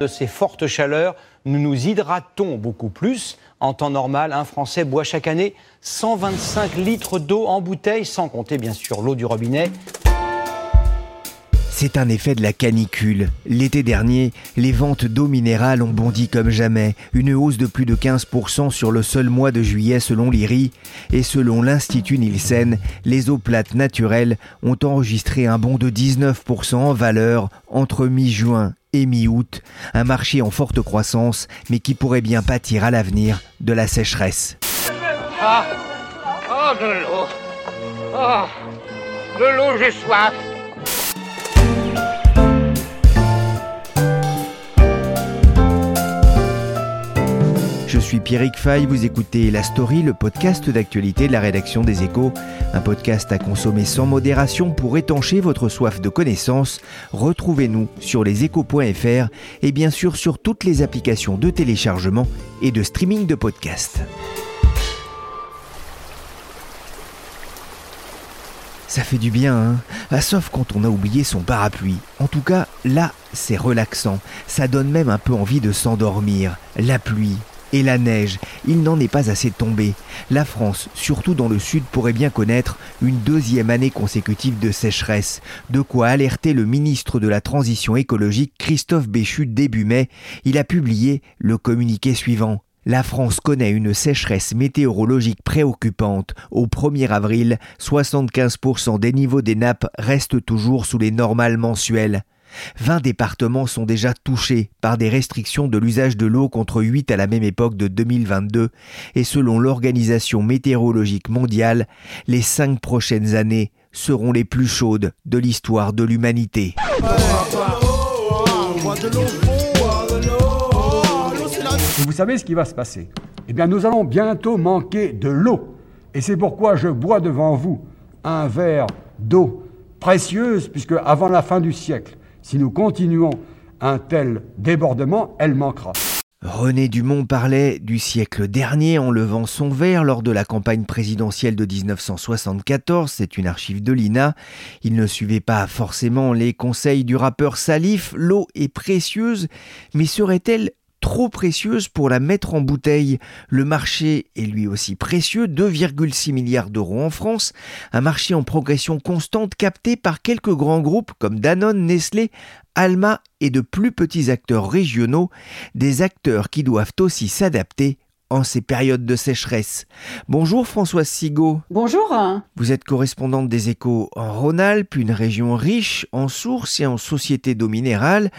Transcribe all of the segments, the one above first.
De ces fortes chaleurs, nous nous hydratons beaucoup plus. En temps normal, un Français boit chaque année 125 litres d'eau en bouteille, sans compter bien sûr l'eau du robinet. C'est un effet de la canicule. L'été dernier, les ventes d'eau minérale ont bondi comme jamais, une hausse de plus de 15% sur le seul mois de juillet selon l'IRI, et selon l'Institut Nielsen, les eaux plates naturelles ont enregistré un bond de 19% en valeur entre mi-juin et mi-août, un marché en forte croissance, mais qui pourrait bien pâtir à l'avenir de la sécheresse. Ah Oh, de l'eau. Oh De l'eau, j'ai soif suis Pierrick Fay, vous écoutez La Story, le podcast d'actualité de la rédaction des Échos, un podcast à consommer sans modération pour étancher votre soif de connaissances. Retrouvez-nous sur leséchos.fr et bien sûr sur toutes les applications de téléchargement et de streaming de podcasts. Ça fait du bien, hein ah, Sauf quand on a oublié son parapluie. En tout cas, là, c'est relaxant. Ça donne même un peu envie de s'endormir. La pluie, et la neige, il n'en est pas assez tombé. La France, surtout dans le sud, pourrait bien connaître une deuxième année consécutive de sécheresse, de quoi alerter le ministre de la Transition écologique Christophe Béchu début mai. Il a publié le communiqué suivant. La France connaît une sécheresse météorologique préoccupante. Au 1er avril, 75% des niveaux des nappes restent toujours sous les normales mensuelles. 20 départements sont déjà touchés par des restrictions de l'usage de l'eau contre 8 à la même époque de 2022 et selon l'Organisation météorologique mondiale, les cinq prochaines années seront les plus chaudes de l'histoire de l'humanité. Vous savez ce qui va se passer Eh bien, nous allons bientôt manquer de l'eau. Et c'est pourquoi je bois devant vous un verre d'eau précieuse, puisque avant la fin du siècle, si nous continuons un tel débordement, elle manquera. René Dumont parlait du siècle dernier en levant son verre lors de la campagne présidentielle de 1974, c'est une archive de l'INA. Il ne suivait pas forcément les conseils du rappeur Salif, l'eau est précieuse, mais serait-elle trop précieuse pour la mettre en bouteille. Le marché est lui aussi précieux, 2,6 milliards d'euros en France, un marché en progression constante capté par quelques grands groupes comme Danone, Nestlé, Alma et de plus petits acteurs régionaux, des acteurs qui doivent aussi s'adapter en ces périodes de sécheresse. Bonjour Françoise Sigaud. Bonjour. Vous êtes correspondante des échos en Rhône-Alpes, une région riche en sources et en sociétés d'eau minérale.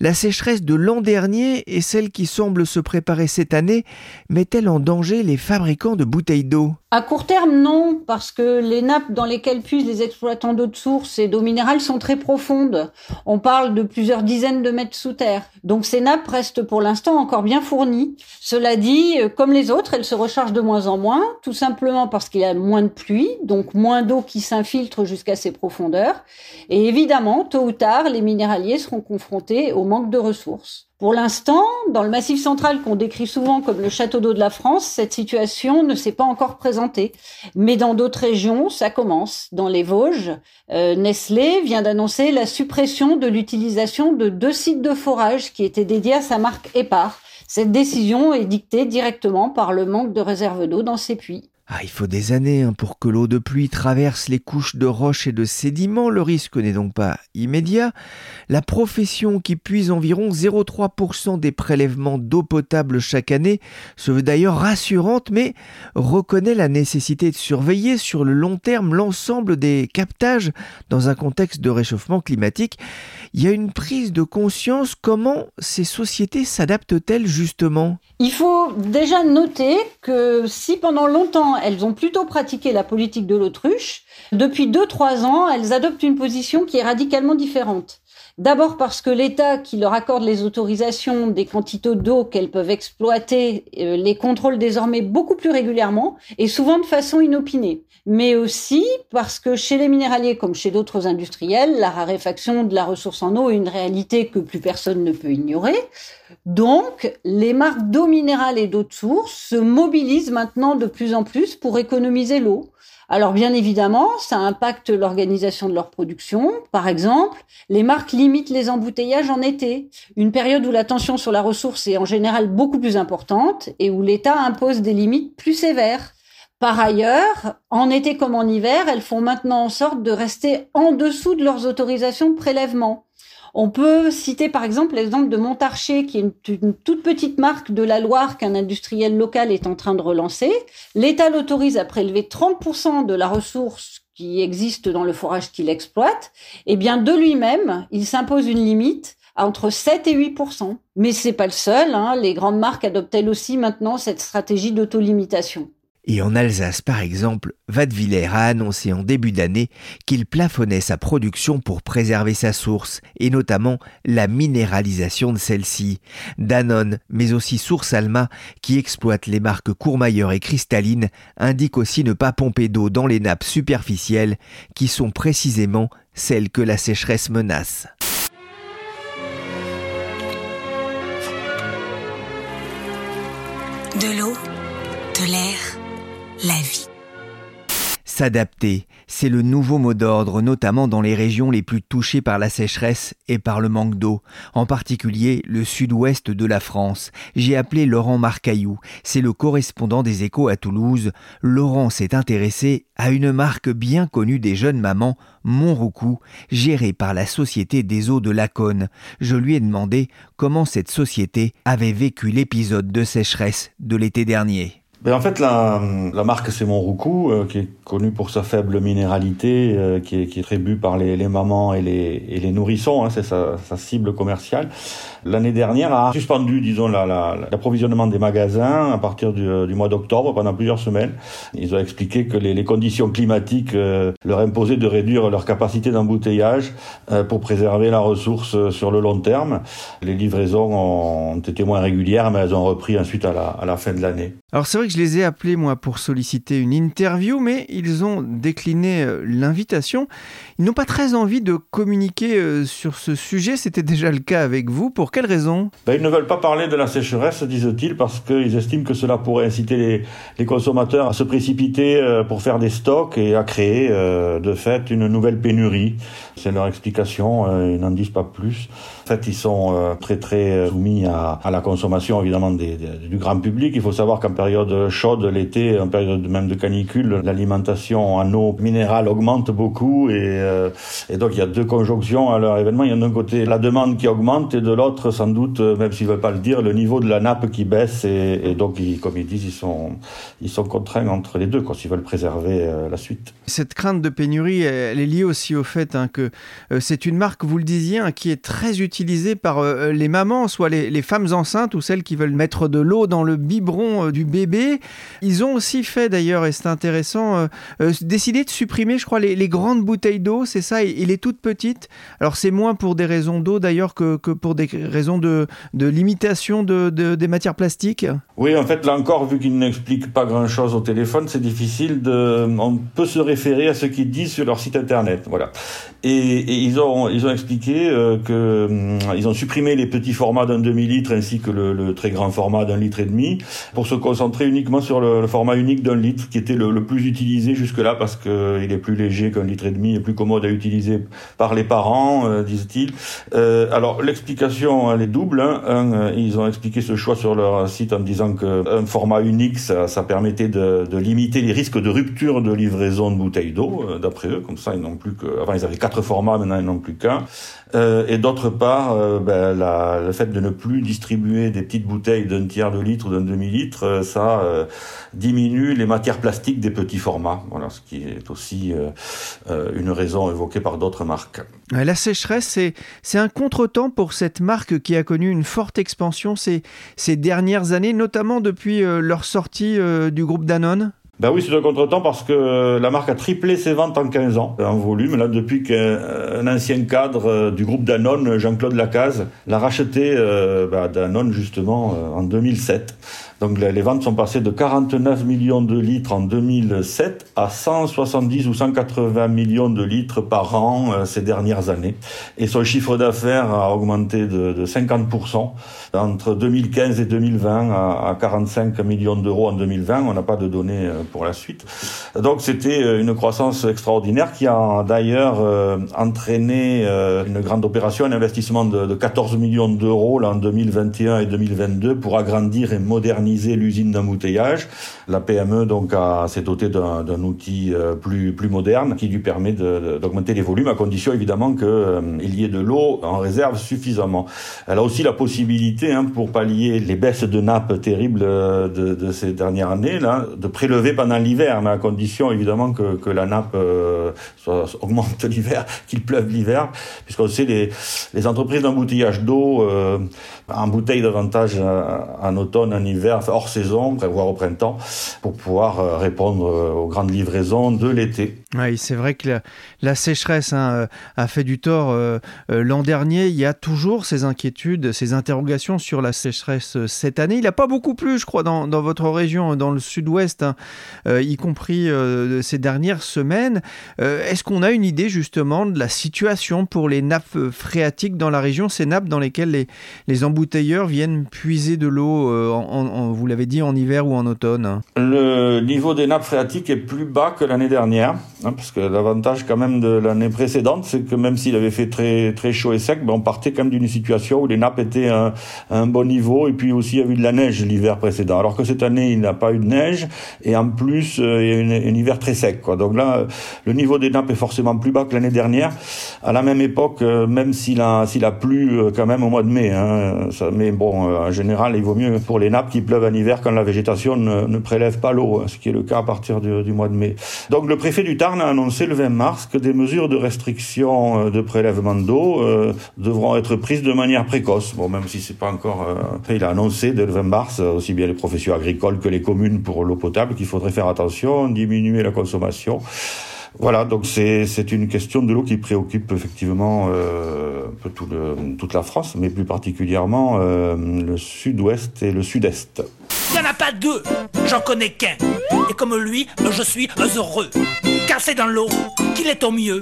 La sécheresse de l'an dernier et celle qui semble se préparer cette année met-elle en danger les fabricants de bouteilles d'eau? À court terme, non, parce que les nappes dans lesquelles puissent les exploitants d'eau de source et d'eau minérale sont très profondes. On parle de plusieurs dizaines de mètres sous terre. Donc ces nappes restent pour l'instant encore bien fournies. Cela dit, comme les autres, elles se rechargent de moins en moins, tout simplement parce qu'il y a moins de pluie, donc moins d'eau qui s'infiltre jusqu'à ces profondeurs. Et évidemment, tôt ou tard, les minéraliers seront confrontés au manque de ressources. Pour l'instant, dans le massif central qu'on décrit souvent comme le château d'eau de la France, cette situation ne s'est pas encore présentée. Mais dans d'autres régions, ça commence. Dans les Vosges, euh, Nestlé vient d'annoncer la suppression de l'utilisation de deux sites de forage qui étaient dédiés à sa marque Épar cette décision est dictée directement par le manque de réserve d'eau dans ces puits. Ah, il faut des années hein, pour que l'eau de pluie traverse les couches de roches et de sédiments. Le risque n'est donc pas immédiat. La profession qui puise environ 0,3% des prélèvements d'eau potable chaque année se veut d'ailleurs rassurante, mais reconnaît la nécessité de surveiller sur le long terme l'ensemble des captages dans un contexte de réchauffement climatique. Il y a une prise de conscience. Comment ces sociétés s'adaptent-elles justement? Il faut déjà noter que si pendant longtemps elles ont plutôt pratiqué la politique de l'autruche. Depuis 2-3 ans, elles adoptent une position qui est radicalement différente. D'abord parce que l'État qui leur accorde les autorisations des quantités d'eau qu'elles peuvent exploiter euh, les contrôle désormais beaucoup plus régulièrement et souvent de façon inopinée. Mais aussi parce que chez les minéraliers comme chez d'autres industriels, la raréfaction de la ressource en eau est une réalité que plus personne ne peut ignorer. Donc, les marques d'eau minérale et d'eau de source se mobilisent maintenant de plus en plus pour économiser l'eau. Alors bien évidemment, ça impacte l'organisation de leur production. Par exemple, les marques limitent les embouteillages en été, une période où la tension sur la ressource est en général beaucoup plus importante et où l'État impose des limites plus sévères. Par ailleurs, en été comme en hiver, elles font maintenant en sorte de rester en dessous de leurs autorisations de prélèvement. On peut citer par exemple l'exemple de Montarcher, qui est une, toute petite marque de la Loire qu'un industriel local est en train de relancer. L'État l'autorise à prélever 30% de la ressource qui existe dans le forage qu'il exploite. Et eh bien, de lui-même, il s'impose une limite entre 7 et 8 Mais c'est pas le seul. Hein. Les grandes marques adoptent elles aussi maintenant cette stratégie d'autolimitation. Et en Alsace, par exemple, Vadeviller a annoncé en début d'année qu'il plafonnait sa production pour préserver sa source, et notamment la minéralisation de celle-ci. Danone, mais aussi Source Alma, qui exploite les marques Courmayeur et Cristalline, indique aussi ne pas pomper d'eau dans les nappes superficielles, qui sont précisément celles que la sécheresse menace. La vie. S'adapter, c'est le nouveau mot d'ordre, notamment dans les régions les plus touchées par la sécheresse et par le manque d'eau, en particulier le sud-ouest de la France. J'ai appelé Laurent Marcaillou, c'est le correspondant des échos à Toulouse. Laurent s'est intéressé à une marque bien connue des jeunes mamans, Montroucou, gérée par la Société des eaux de Laconne. Je lui ai demandé comment cette société avait vécu l'épisode de sécheresse de l'été dernier. Ben en fait, la, la marque c'est Monroucou, euh, qui est connue pour sa faible minéralité, euh, qui, est, qui est très bu par les, les mamans et les, et les nourrissons, hein, c'est sa, sa, cible commerciale. L'année dernière a suspendu, disons, l'approvisionnement la, des magasins à partir du, du mois d'octobre pendant plusieurs semaines. Ils ont expliqué que les, les conditions climatiques euh, leur imposaient de réduire leur capacité d'embouteillage pour préserver la ressource sur le long terme. Les livraisons ont été moins régulières, mais elles ont repris ensuite à la, à la fin de l'année. Alors c'est vrai je les ai appelés moi pour solliciter une interview, mais ils ont décliné euh, l'invitation. Ils n'ont pas très envie de communiquer euh, sur ce sujet, c'était déjà le cas avec vous. Pour quelle raison? Ben, Ils ne veulent pas parler de la sécheresse, disent-ils, parce qu'ils estiment que cela pourrait inciter les, les, consommateurs à se précipiter euh, pour faire des stocks et à créer de fait une nouvelle pénurie. C'est leur explication, ils n'en disent pas plus. Fait, ils sont très très soumis à, la consommation évidemment du grand public. Il faut savoir qu'en période chaude, l'été, en période même de canicule, l'alimentation en eau minérale augmente beaucoup et, euh, et donc il y a deux conjonctions à leur événement. Il y a d'un côté la demande qui augmente et de l'autre, sans doute, même s'ils ne veulent pas le dire, le niveau de la nappe qui baisse et, donc, comme ils disent, ils sont, ils sont contraints entre les deux quand ils veulent préserver euh, la suite. Cette crainte de pénurie, elle est liée aussi au fait hein, que euh, c'est une marque, vous le disiez, hein, qui est très par les mamans, soit les, femmes enceintes ou celles qui veulent mettre de l'eau dans le biberon du bébé. Ils ont aussi fait d'ailleurs, et c'est intéressant, euh, euh, décider de supprimer, je crois, les, grandes bouteilles d'eau, c'est ça, et, les toutes petites. Alors c'est moins pour des raisons d'eau d'ailleurs que, pour des raisons de, limitation de, de, des matières plastiques. Oui, en fait, là encore, vu qu'ils n'expliquent pas grand-chose au téléphone, c'est difficile de... On peut se référer à ce qu'ils disent sur leur site internet, voilà. Et, et ils ont ils ont expliqué euh, que hum, ils ont supprimé les petits formats d'un demi litre ainsi que le, le très grand format d'un litre et demi pour se concentrer uniquement sur le, format unique d'un litre, qui était le, plus utilisé jusque-là parce qu'il est plus léger qu'un litre et demi et plus commode à utiliser par les parents, euh, disent-ils. Euh, alors l'explication elle est double. Hein. Un, euh, ils ont expliqué ce choix sur leur site en disant qu'un format unique, ça, ça permettait de, de, limiter les risques de rupture de livraison de bouteilles d'eau, euh, d'après eux. Comme ça, ils n'ont plus que. Avant, ils avaient quatre formats, maintenant ils n'ont plus qu'un. Euh, et d'autre part, euh, ben, la, le fait de ne plus distribuer des petites bouteilles d'un tiers de litre ou d'un demi-litre, euh, ça diminue les matières plastiques des petits formats. Voilà, ce qui est aussi une raison évoquée par d'autres marques. La sécheresse, c'est un contretemps pour cette marque qui a connu une forte expansion ces, ces dernières années, notamment depuis leur sortie du groupe Danone ben oui, c'est un contretemps parce que la marque a triplé ses ventes en 15 ans en volume. Là, depuis qu'un ancien cadre euh, du groupe Danone, Jean-Claude Lacaze, l'a racheté euh, ben, Danone justement euh, en 2007. Donc les ventes sont passées de 49 millions de litres en 2007 à 170 ou 180 millions de litres par an ces dernières années. Et son chiffre d'affaires a augmenté de, de 50% entre 2015 et 2020 à, 45 millions d'euros en 2020. On n'a pas de données pour la suite. Donc c'était une croissance extraordinaire qui a d'ailleurs entraîné une grande opération, un investissement de, de 14 millions d'euros en 2021 et 2022 pour agrandir et moderniser l'usine d'embouteillage. La PME donc s'est dotée d'un outil euh, plus plus moderne qui lui permet d'augmenter les volumes à condition évidemment qu'il euh, y ait de l'eau en réserve suffisamment. Elle a aussi la possibilité hein, pour pallier les baisses de nappes terribles euh, de, ces dernières années là, de prélever pendant l'hiver, mais à condition évidemment que, la nappe soit, augmente l'hiver, qu'il pleuve l'hiver, puisqu'on sait les, entreprises d'embouteillage d'eau embouteillent davantage en automne, en hiver hors saison, prévoir au printemps, pour pouvoir euh, répondre euh, aux grandes livraisons de l'été. Oui, c'est vrai que la, sécheresse hein, euh, a fait du tort l'an dernier. Il y a toujours ces inquiétudes, ces interrogations sur la sécheresse cette année. Il n'a pas beaucoup plu, je crois, dans, votre région, dans le sud-ouest, hein, y compris ces dernières semaines. Est-ce qu'on a une idée justement de la situation pour les nappes phréatiques dans la région, ces nappes dans lesquelles les, embouteilleurs viennent puiser de l'eau vous l'avez dit, en hiver ou en automne? Le niveau des nappes phréatiques est plus bas que l'année dernière, hein, parce que l'avantage quand même de l'année précédente, c'est que même s'il avait fait très, très chaud et sec, ben on partait quand même d'une situation où les nappes étaient à, un bon niveau, et puis aussi il y a eu de la neige l'hiver précédent. Alors que cette année, il n'a pas eu de neige, et en plus, euh, il y a eu un hiver très sec. Quoi. Donc là, le niveau des nappes est forcément plus bas que l'année dernière. À la même époque, euh, même s'il a, s'il a plu euh, quand même au mois de mai, hein, ça, mais bon, en général, il vaut mieux pour les nappes qui pleuvent en hiver quand la végétation ne, prélève pas l'eau, hein, ce qui est le cas à partir du, mois de mai. Donc le préfet du Tarn a annoncé le 20 mars que des mesures de restriction euh, de prélèvement d'eau euh, devront être prises de manière précoce. Bon, même si c'est pas encore, euh, il a annoncé dès le 20 mars aussi bien les professions agricoles que les communes pour l'eau potable qu'il faudrait faire attention, diminuer la consommation. Voilà, donc c'est une question de l'eau qui préoccupe effectivement toute la France, mais plus particulièrement le sud-ouest et le sud-est. Il n'y en a pas deux, j'en connais qu'un. Et comme lui, je suis heureux. Car dans l'eau qu'il est au mieux.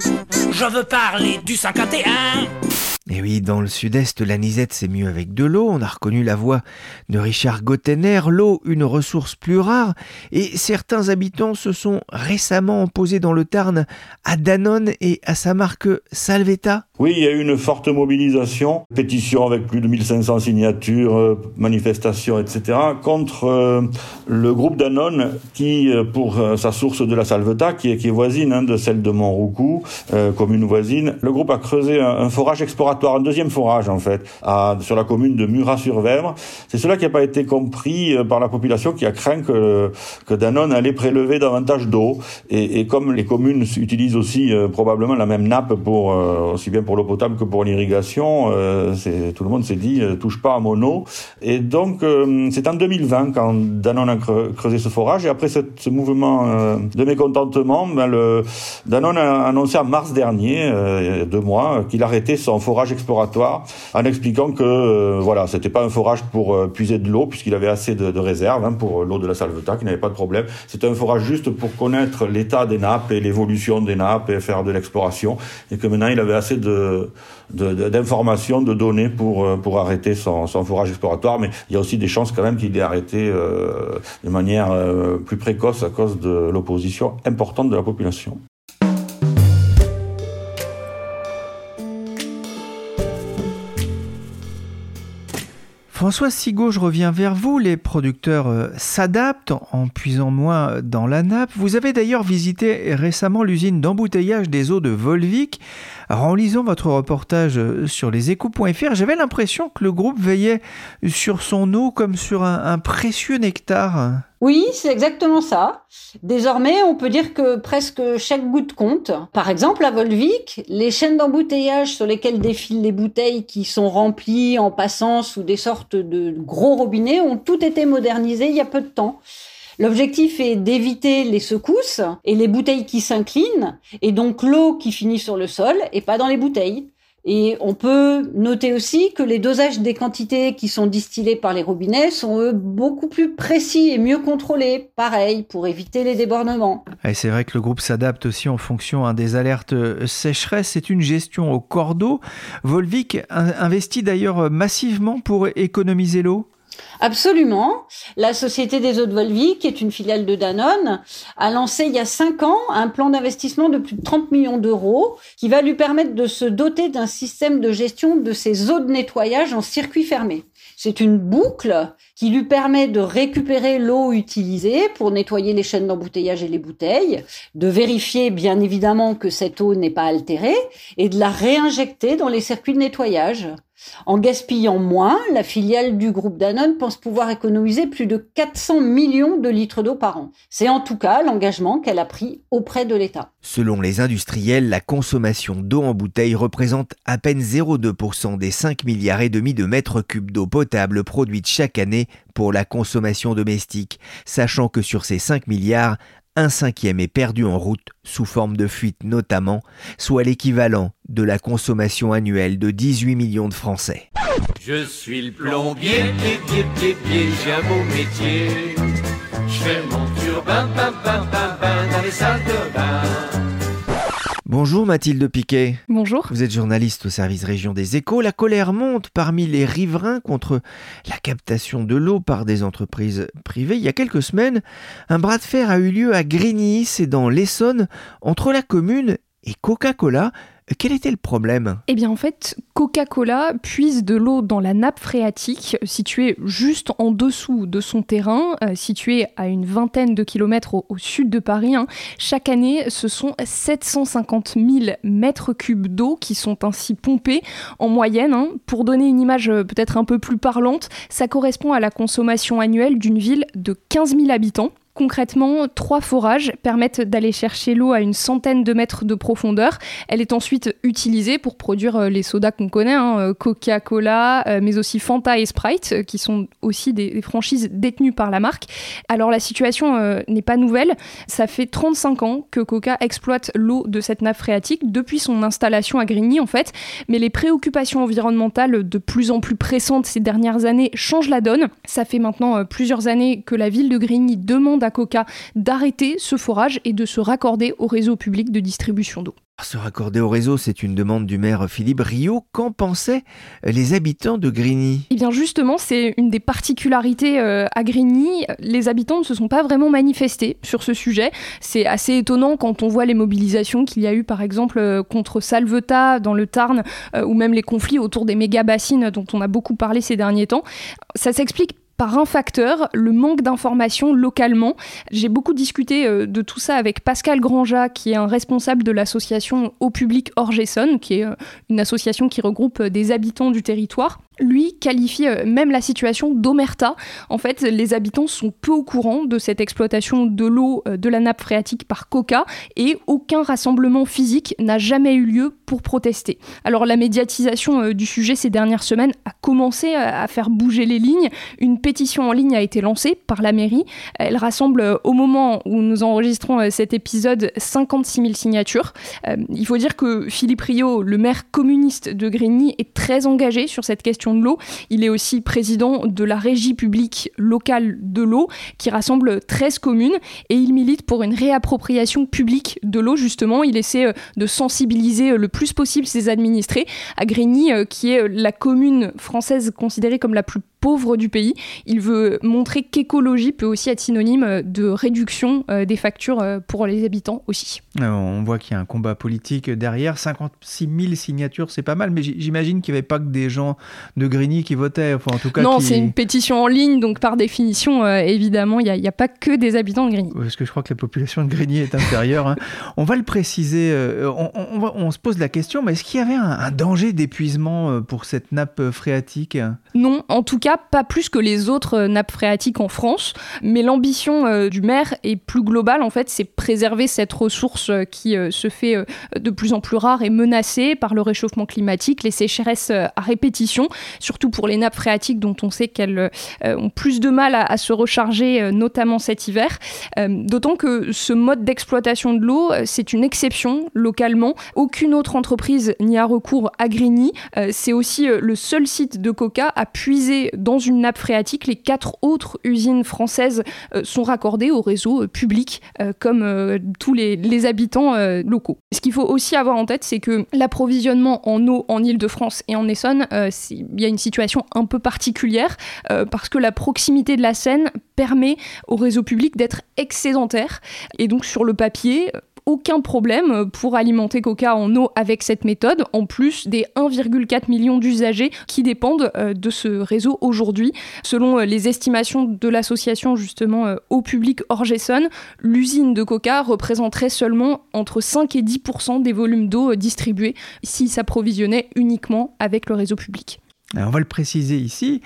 Je veux parler du 51. Et oui, dans le sud-est, la Nisette c'est mieux avec de l'eau. On a reconnu la voix de Richard Gottener, l'eau, une ressource plus rare. Et certains habitants se sont récemment opposés dans le Tarn à Danone et à sa marque Salvetta. Oui, il y a eu une forte mobilisation, pétition avec plus de 1500 signatures, euh, manifestations, etc., contre euh, le groupe Danone qui, euh, pour sa source de la Salvetat, qui est, voisine hein, de celle de Montroucou, commune voisine, le groupe a creusé un, forage un deuxième forage en fait, sur la commune de Murat-sur-Vèvre. C'est cela qui n'a pas été compris par la population qui a craint que, Danone allait prélever davantage d'eau. Et, comme les communes utilisent aussi probablement la même nappe pour aussi bien pour l'eau potable que pour l'irrigation. Euh, tout le monde s'est dit, euh, touche pas à mon eau. Et donc, euh, c'est en 2020 quand Danone a creusé ce forage. Et après ce mouvement euh, de mécontentement, ben Danone a annoncé en mars dernier, il y a deux mois, qu'il arrêtait son forage exploratoire en expliquant que euh, voilà, c'était pas un forage pour euh, puiser de l'eau puisqu'il avait assez de, réserves hein, pour l'eau de la Salvetat, qu'il n'avait pas de problème. C'était un forage juste pour connaître l'état des nappes et l'évolution des nappes et faire de l'exploration et que maintenant il avait assez de d'informations, de, données pour euh, pour arrêter son, forage exploratoire. Mais il y a aussi des chances quand même qu'il ait arrêté de manière plus précoce à cause de l'opposition importante de la population. François Sigaud, je reviens vers vous. Les producteurs euh, s'adaptent en puisant moins dans la nappe. Vous avez d'ailleurs visité récemment l'usine d'embouteillage des eaux de Volvic. En lisant votre reportage euh, sur leséchos.fr, j'avais l'impression que le groupe veillait sur son eau comme sur un précieux nectar. Oui, c'est exactement ça. Désormais, on peut dire que presque chaque goutte compte. Par exemple, à Volvic, les chaînes d'embouteillage sur lesquelles défilent les bouteilles qui sont remplies en passant sous des sortes de gros robinets ont toutes été modernisées il y a peu de temps. L'objectif est d'éviter les secousses et les bouteilles qui s'inclinent, et donc l'eau qui finit sur le sol et pas dans les bouteilles. Et on peut noter aussi que les dosages des quantités qui sont distillées par les robinets sont eux beaucoup plus précis et mieux contrôlés, pareil, pour éviter les débordements. Et c'est vrai que le groupe s'adapte aussi en fonction hein, des alertes euh, sécheresse. C'est une gestion au cordeau. Volvic investit d'ailleurs massivement pour économiser l'eau. Absolument. La Société des eaux de Volvic, qui est une filiale de Danone, a lancé il y a cinq ans un plan d'investissement de plus de 30 millions d'euros qui va lui permettre de se doter d'un système de gestion de ses eaux de nettoyage en circuit fermé. C'est une boucle qui lui permet de récupérer l'eau utilisée pour nettoyer les chaînes d'embouteillage et les bouteilles, de vérifier bien évidemment que cette eau n'est pas altérée et de la réinjecter dans les circuits de nettoyage. En gaspillant moins, la filiale du groupe Danone pense pouvoir économiser plus de 400 millions de litres d'eau par an. C'est en tout cas l'engagement qu'elle a pris auprès de l'État. Selon les industriels, la consommation d'eau en bouteille représente à peine 0,2% des 5 milliards et demi de mètres cubes d'eau potable produite chaque année pour la consommation domestique, sachant que sur ces 5 milliards, un cinquième est perdu en route sous forme de fuite notamment, soit l'équivalent de la consommation annuelle de 18 millions de Français. Je suis le plombier, pied, pied, pied, j'ai un beau métier. Je fais mon turbin, bam, bam, bam, bam, dans les salles de bain. Bonjour Mathilde Piquet. Bonjour. Vous êtes journaliste au service région des échos. La colère monte parmi les riverains contre la captation de l'eau par des entreprises privées. Il y a quelques semaines, un bras de fer a eu lieu à Grigny, c'est dans l'Essonne, entre la commune et Coca-Cola. Quel était le problème? Eh bien en fait, Coca-Cola puise de l'eau dans la nappe phréatique située juste en dessous de son terrain, euh, située à une vingtaine de kilomètres au, sud de Paris. Hein. Chaque année, ce sont 750 000 mètres cubes d'eau qui sont ainsi pompés en moyenne. Hein. Pour donner une image euh, peut-être un peu plus parlante, ça correspond à la consommation annuelle d'une ville de 15 000 habitants. Concrètement, trois forages permettent d'aller chercher l'eau à une centaine de mètres de profondeur. Elle est ensuite utilisée pour produire euh, les sodas qu'on connaît, hein, euh, Coca-Cola, euh, mais aussi Fanta et Sprite, qui sont aussi des, franchises détenues par la marque. Alors la situation n'est pas nouvelle. Ça fait 35 ans que Coca exploite l'eau de cette nappe phréatique depuis son installation à Grigny en fait. Mais les préoccupations environnementales de plus en plus pressantes ces dernières années changent la donne. Ça fait maintenant plusieurs années que la ville de Grigny demande Coca d'arrêter ce forage et de se raccorder au réseau public de distribution d'eau. Se raccorder au réseau, c'est une demande du maire Philippe Rio. Qu'en pensaient les habitants de Grigny? Eh bien justement, c'est une des particularités euh, à Grigny. Les habitants ne se sont pas vraiment manifestés sur ce sujet. C'est assez étonnant quand on voit les mobilisations qu'il y a eu par exemple euh, contre Salvetat dans le Tarn euh, ou même les conflits autour des méga-bassines dont on a beaucoup parlé ces derniers temps. Ça s'explique par un facteur, le manque d'informations localement. J'ai beaucoup discuté euh, de tout ça avec Pascal Granja, qui est un responsable de l'association Au Public Orgeson, qui est euh, une association qui regroupe euh, des habitants du territoire. Lui qualifie même la situation d'omerta. En fait, les habitants sont peu au courant de cette exploitation de l'eau de la nappe phréatique par Coca et aucun rassemblement physique n'a jamais eu lieu pour protester. Alors la médiatisation du sujet ces dernières semaines a commencé à faire bouger les lignes. Une pétition en ligne a été lancée par la mairie. Elle rassemble au moment où nous enregistrons cet épisode 56 000 signatures. il faut dire que Philippe Rio, le maire communiste de Grigny, est très engagé sur cette question de l'eau. Il est aussi président de la régie publique locale de l'eau qui rassemble 13 communes et il milite pour une réappropriation publique de l'eau justement. Il essaie euh, de sensibiliser euh, le plus possible ses administrés à Grigny euh, qui est la commune française considérée comme la plus pauvre du pays. Il veut montrer qu'écologie peut aussi être synonyme de réduction euh, des factures euh, pour les habitants aussi. Euh, on voit qu'il y a un combat politique derrière. 56 000 signatures, c'est pas mal, mais j'imagine qu'il n'y avait pas que des gens de Grigny qui votaient. Enfin, en tout cas, non, c'est une pétition en ligne, donc par définition, évidemment, il n'y a, pas que des habitants de Grigny. Parce que je crois que la population de Grigny est inférieure. Hein. on va le préciser, on, se pose la question, mais est-ce qu'il y avait un, un danger d'épuisement pour cette nappe phréatique? Non, en tout cas, pas plus que les autres euh, nappes phréatiques en France, mais l'ambition euh, du maire est plus globale en fait, c'est préserver cette ressource euh, qui se fait de plus en plus rare et menacée par le réchauffement climatique, les sécheresses à répétition, surtout pour les nappes phréatiques dont on sait qu'elles ont plus de mal à, se recharger, notamment cet hiver. D'autant que ce mode d'exploitation de l'eau, c'est une exception localement. Aucune autre entreprise n'y a recours à Grigny. C'est aussi le seul site de Coca à puiser dans une nappe phréatique. Les quatre autres usines françaises euh, sont raccordées au réseau euh, public, euh, comme tous les, habitants locaux. Ce qu'il faut aussi avoir en tête, c'est que l'approvisionnement en eau en Ile-de-France et en Essonne, il y a une situation un peu particulière, parce que la proximité de la Seine permet au réseau public d'être excédentaire. Et donc sur le papier, aucun problème pour alimenter Coca en eau avec cette méthode, en plus des 1,4 million d'usagers qui dépendent euh, de ce réseau aujourd'hui. Selon euh, les estimations de l'association justement au euh, public Orgeson, l'usine de Coca représenterait seulement entre 5 et 10% des volumes d'eau distribués s'il s'approvisionnait uniquement avec le réseau public. on va le préciser ici,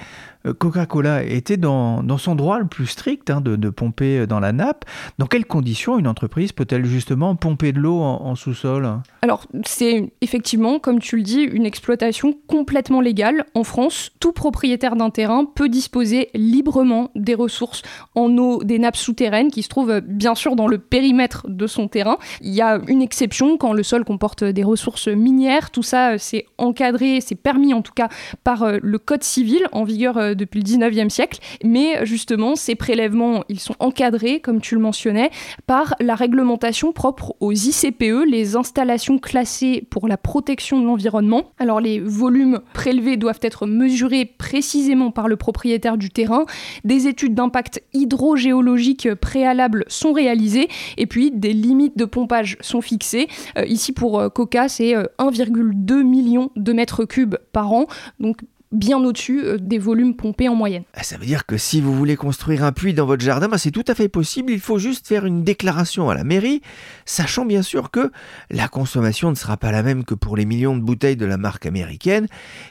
Coca-Cola était dans, son droit le plus strict hein, de, pomper dans la nappe. Dans quelles conditions une entreprise peut-elle justement pomper de l'eau en, sous-sol? Alors, c'est effectivement, comme tu le dis, une exploitation complètement légale. En France, tout propriétaire d'un terrain peut disposer librement des ressources en eau des nappes souterraines qui se trouvent bien sûr dans le périmètre de son terrain. Il y a une exception quand le sol comporte des ressources minières. Tout ça, c'est encadré, c'est permis en tout cas par euh, le Code civil en vigueur euh, depuis le 19e siècle, mais justement ces prélèvements, ils sont encadrés, comme tu le mentionnais, par la réglementation propre aux ICPE, les installations classées pour la protection de l'environnement. Alors les volumes prélevés doivent être mesurés précisément par le propriétaire du terrain, des études d'impact hydrogéologique préalables sont réalisées, et puis des limites de pompage sont fixées. Euh, ici pour euh, Coca, c'est 1,2 euh, million de mètres cubes par an, donc bien au-dessus euh, des volumes pompés en moyenne. Ah, ça veut dire que si vous voulez construire un puits dans votre jardin, bah, c'est tout à fait possible. Il faut juste faire une déclaration à la mairie, sachant bien sûr que la consommation ne sera pas la même que pour les millions de bouteilles de la marque américaine,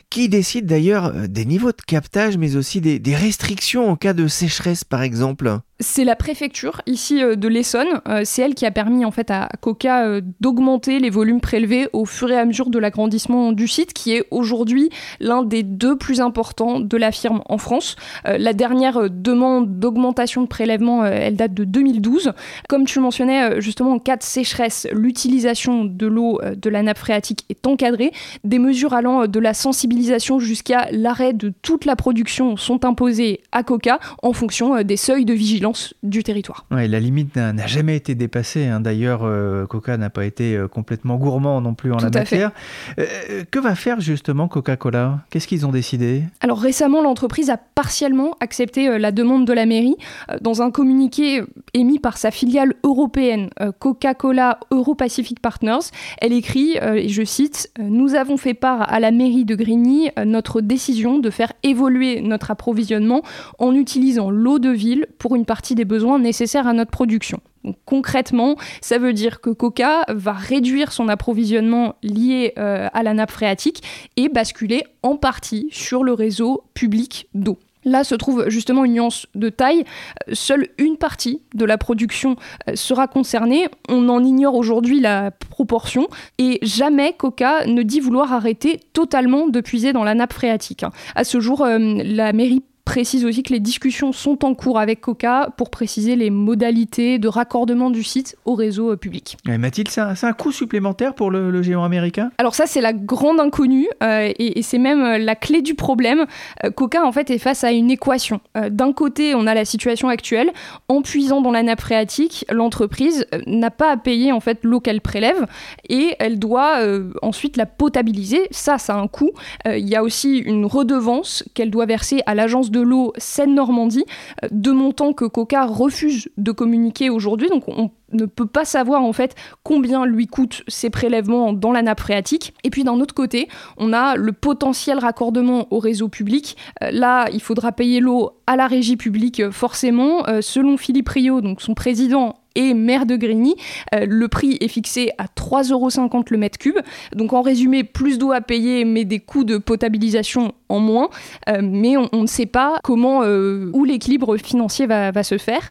qui décide d'ailleurs euh, des niveaux de captage, mais aussi des restrictions en cas de sécheresse, par exemple. C'est la préfecture ici euh, de l'Essonne. Euh, c'est elle qui a permis en fait à Coca euh, d'augmenter les volumes prélevés au fur et à mesure de l'agrandissement du site, qui est aujourd'hui l'un des deux plus importants de la firme en France. La dernière demande d'augmentation de prélèvement, elle date de 2012. Comme tu le mentionnais, justement en cas de sécheresse, l'utilisation de l'eau de la nappe phréatique est encadrée. Des mesures allant de la sensibilisation jusqu'à l'arrêt de toute la production sont imposées à Coca en fonction des seuils de vigilance du territoire. Ouais, la limite n'a jamais été dépassée. Hein. D'ailleurs, euh, Coca n'a pas été euh, complètement gourmand non plus en la matière. Euh, que va faire justement Coca-Cola? Qu'est-ce qu'ils ont décidé? Alors récemment, l'entreprise a partiellement accepté la demande de la mairie. Dans un communiqué émis par sa filiale européenne, Coca-Cola Euro-Pacific Partners, elle écrit, et je cite, Nous avons fait part à la mairie de Grigny notre décision de faire évoluer notre approvisionnement en utilisant l'eau de ville pour une partie des besoins nécessaires à notre production. concrètement, ça veut dire que Coca va réduire son approvisionnement lié euh, à la nappe phréatique et basculer en partie sur le réseau public d'eau. Là se trouve justement une nuance de taille. Seule une partie de la production euh, sera concernée. On en ignore aujourd'hui la proportion. Et jamais Coca ne dit vouloir arrêter totalement de puiser dans la nappe phréatique. À ce jour, euh, la mairie précise aussi que les discussions sont en cours avec Coca pour préciser les modalités de raccordement du site au réseau euh, public. Mathilde, c'est un, coût supplémentaire pour le, géant américain? Alors ça, c'est la grande inconnue euh, et, c'est même euh, la clé du problème. Coca, en fait, est face à une équation. D'un côté, on a la situation actuelle. En puisant dans la nappe phréatique, l'entreprise n'a pas à payer en fait l'eau qu'elle prélève et elle doit ensuite la potabiliser. Ça, ça a un coût. Il y a aussi une redevance qu'elle doit verser à l'agence de l'eau Seine-Normandie, euh, de montants que Coca refuse de communiquer aujourd'hui. Donc on ne peut pas savoir en fait combien lui coûtent ces prélèvements dans la nappe phréatique. Et puis d'un autre côté, on a le potentiel raccordement au réseau public. Euh, là, il faudra payer l'eau à la régie publique euh, forcément. selon Philippe Rio, donc son président, et maire de Grigny. Euh, le prix est fixé à 3,50 euros le mètre cube. Donc en résumé, plus d'eau à payer, mais des coûts de potabilisation en moins. Euh, mais on, ne sait pas comment, euh, où l'équilibre financier va, se faire.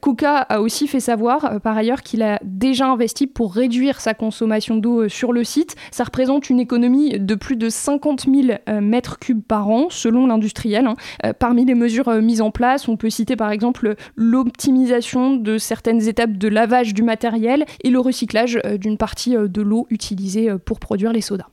Coca a aussi fait savoir, par ailleurs, qu'il a déjà investi pour réduire sa consommation d'eau sur le site. Ça représente une économie de plus de 50 000 mètres cubes par an, selon l'industriel. Hein. parmi les mesures mises en place, on peut citer par exemple l'optimisation de certaines étape de lavage du matériel et le recyclage euh, d'une partie euh, de l'eau utilisée euh, pour produire les sodas.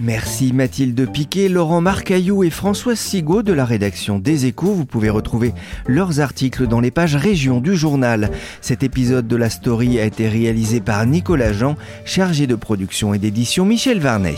Merci Mathilde Piquet, Laurent Marcaillou et Françoise Sigaud de la rédaction des Échos. Vous pouvez retrouver leurs articles dans les pages régions du journal. Cet épisode de la story a été réalisé par Nicolas Jean, chargé de production et d'édition Michel Varnet.